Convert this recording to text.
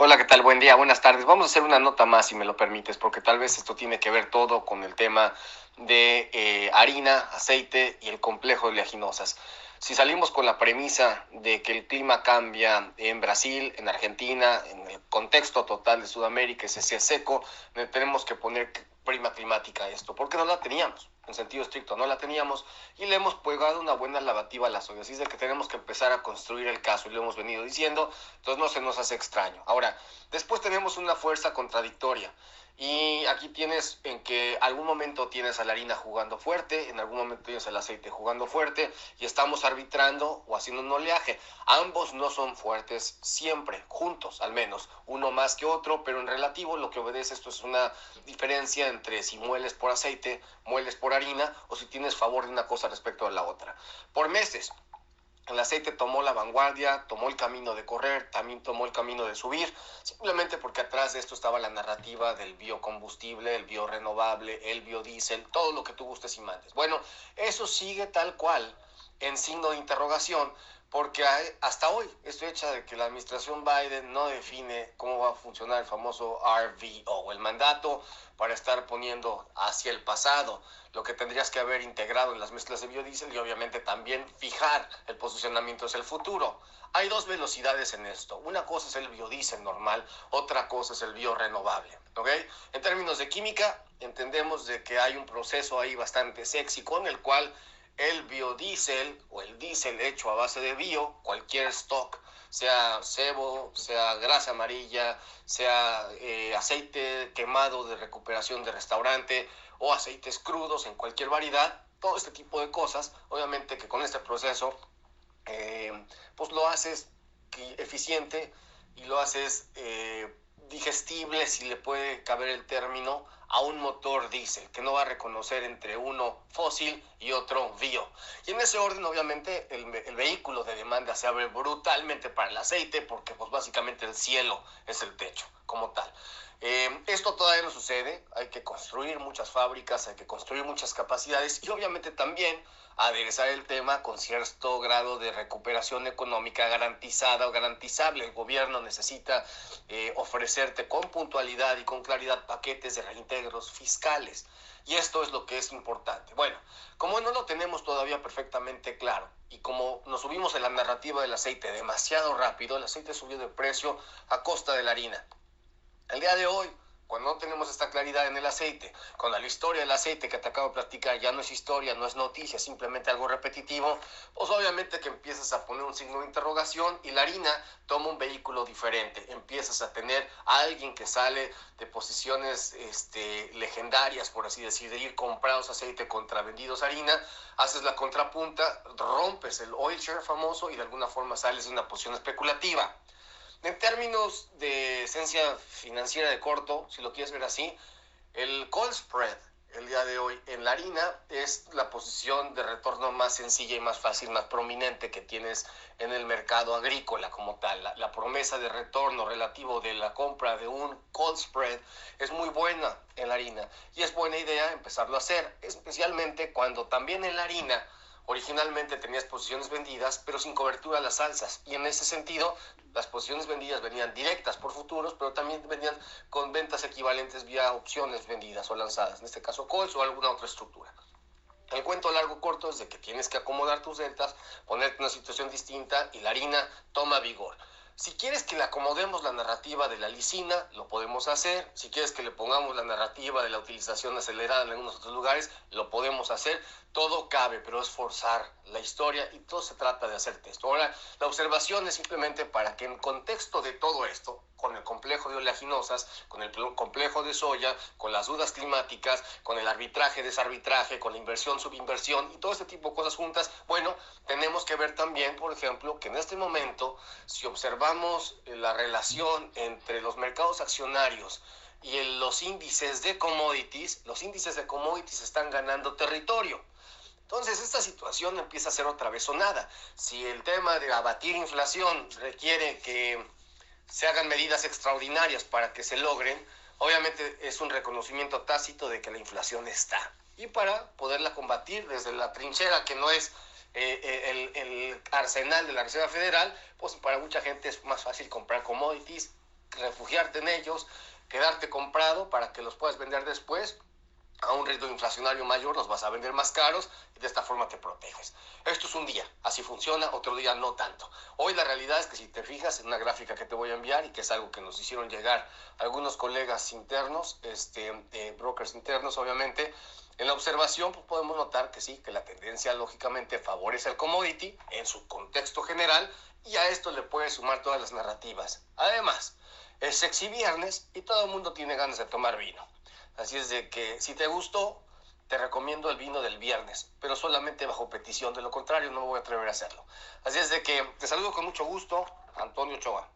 Hola, ¿qué tal? Buen día, buenas tardes. Vamos a hacer una nota más, si me lo permites, porque tal vez esto tiene que ver todo con el tema de eh, harina, aceite y el complejo de oleaginosas. Si salimos con la premisa de que el clima cambia en Brasil, en Argentina, en el contexto total de Sudamérica, ese sea seco, tenemos que poner prima climática a esto, porque no la teníamos, en sentido estricto, no la teníamos y le hemos pegado una buena lavativa a la es de que tenemos que empezar a construir el caso y lo hemos venido diciendo, entonces no se nos hace extraño. Ahora, después tenemos una fuerza contradictoria y aquí tienes en que algún momento tienes a la harina jugando fuerte, en algún momento tienes el aceite jugando fuerte y estamos arbitrando o haciendo un oleaje. Ambos no son fuertes siempre, juntos al menos, uno más que otro, pero en relativo lo que obedece esto es una diferencia entre si mueles por aceite, mueles por harina o si tienes favor de una cosa respecto a la otra. Por meses, el aceite tomó la vanguardia, tomó el camino de correr, también tomó el camino de subir, simplemente porque atrás de esto estaba la narrativa del biocombustible, el biorenovable, el biodiesel, todo lo que tú gustes y mandes. Bueno, eso sigue tal cual en signo de interrogación, porque hasta hoy estoy hecha de que la administración Biden no define cómo va a funcionar el famoso RVO, el mandato para estar poniendo hacia el pasado lo que tendrías que haber integrado en las mezclas de biodiesel y obviamente también fijar el posicionamiento hacia el futuro. Hay dos velocidades en esto. Una cosa es el biodiesel normal, otra cosa es el biorenovable. ¿okay? En términos de química, entendemos de que hay un proceso ahí bastante sexy con el cual el biodiesel o el diésel hecho a base de bio, cualquier stock, sea cebo, sea grasa amarilla, sea eh, aceite quemado de recuperación de restaurante o aceites crudos en cualquier variedad, todo este tipo de cosas, obviamente que con este proceso, eh, pues lo haces eficiente y lo haces eh, digestible, si le puede caber el término, a un motor diésel, que no va a reconocer entre uno fósil y otro bio. Y en ese orden, obviamente, el, vehículo de demanda se abre brutalmente para el aceite, porque pues básicamente el cielo es el techo como tal. Eh, esto todavía no sucede, hay que construir muchas fábricas, hay que construir muchas capacidades y obviamente también aderezar el tema con cierto grado de recuperación económica garantizada o garantizable. El gobierno necesita eh, ofrecerte con puntualidad y con claridad paquetes de reintegros fiscales. Y esto es lo que es importante. Bueno, como no lo tenemos todavía perfectamente claro y como nos subimos en la narrativa del aceite demasiado rápido, el aceite subió de precio a costa de la harina. El día de hoy, cuando no tenemos esta claridad en el aceite, cuando la historia del aceite que te acabo de platicar ya no es historia, no es noticia, simplemente algo repetitivo, pues obviamente que empiezas a poner un signo de interrogación y la harina toma un vehículo diferente. Empiezas a tener a alguien que sale de posiciones este, legendarias, por así decir, de ir comprados aceite contra vendidos harina, haces la contrapunta, rompes el oil share famoso y de alguna forma sales de una posición especulativa. En términos de esencia financiera de corto, si lo quieres ver así, el call spread el día de hoy en la harina es la posición de retorno más sencilla y más fácil, más prominente que tienes en el mercado agrícola como tal. La, la, promesa de retorno relativo de la compra de un call spread es muy buena en la harina y es buena idea empezarlo a hacer, especialmente cuando también en la harina Originalmente tenías posiciones vendidas, pero sin cobertura a las alzas. Y en ese sentido, las posiciones vendidas venían directas por futuros, pero también venían con ventas equivalentes vía opciones vendidas o lanzadas, en este caso calls o alguna otra estructura. El cuento largo corto es de que tienes que acomodar tus deltas, ponerte una situación distinta y la harina toma vigor. Si quieres que le acomodemos la narrativa de la lisina, lo podemos hacer. Si quieres que le pongamos la narrativa de la utilización acelerada en algunos otros lugares, lo podemos hacer. Todo cabe, pero es forzar la historia y todo se trata de hacer texto. Ahora, la observación es simplemente para que en contexto de todo esto, con el complejo de oleaginosas, con el complejo de soya, con las dudas climáticas, con el arbitraje, desarbitraje, con la inversión, subinversión y todo este tipo de cosas juntas, bueno, tenemos que ver también, por ejemplo, que en este momento, si observamos la relación entre los mercados accionarios y los índices de commodities, los índices de commodities están ganando territorio. Entonces, esta situación empieza a ser otra vez sonada. Si el tema de abatir inflación requiere que se hagan medidas extraordinarias para que se logren, obviamente es un reconocimiento tácito de que la inflación está. Y para poderla combatir desde la trinchera, que no es eh, eh, el, el, arsenal de la Reserva Federal, pues para mucha gente es más fácil comprar commodities, refugiarte en ellos, quedarte comprado para que los puedas vender después a un ritmo inflacionario mayor, los vas a vender más caros y de esta forma te proteges. Esto es un día, así funciona, otro día no tanto. Hoy la realidad es que si te fijas en una gráfica que te voy a enviar y que es algo que nos hicieron llegar algunos colegas internos, este, eh, brokers internos obviamente, en la observación pues, podemos notar que sí, que la tendencia lógicamente favorece al commodity en su contexto general y a esto le puedes sumar todas las narrativas. Además, es sexy viernes y todo el mundo tiene ganas de tomar vino. Así es de que si te gustó, te recomiendo el vino del viernes, pero solamente bajo petición. De lo contrario, no voy a atrever a hacerlo. Así es de que te saludo con mucho gusto, Antonio Choa.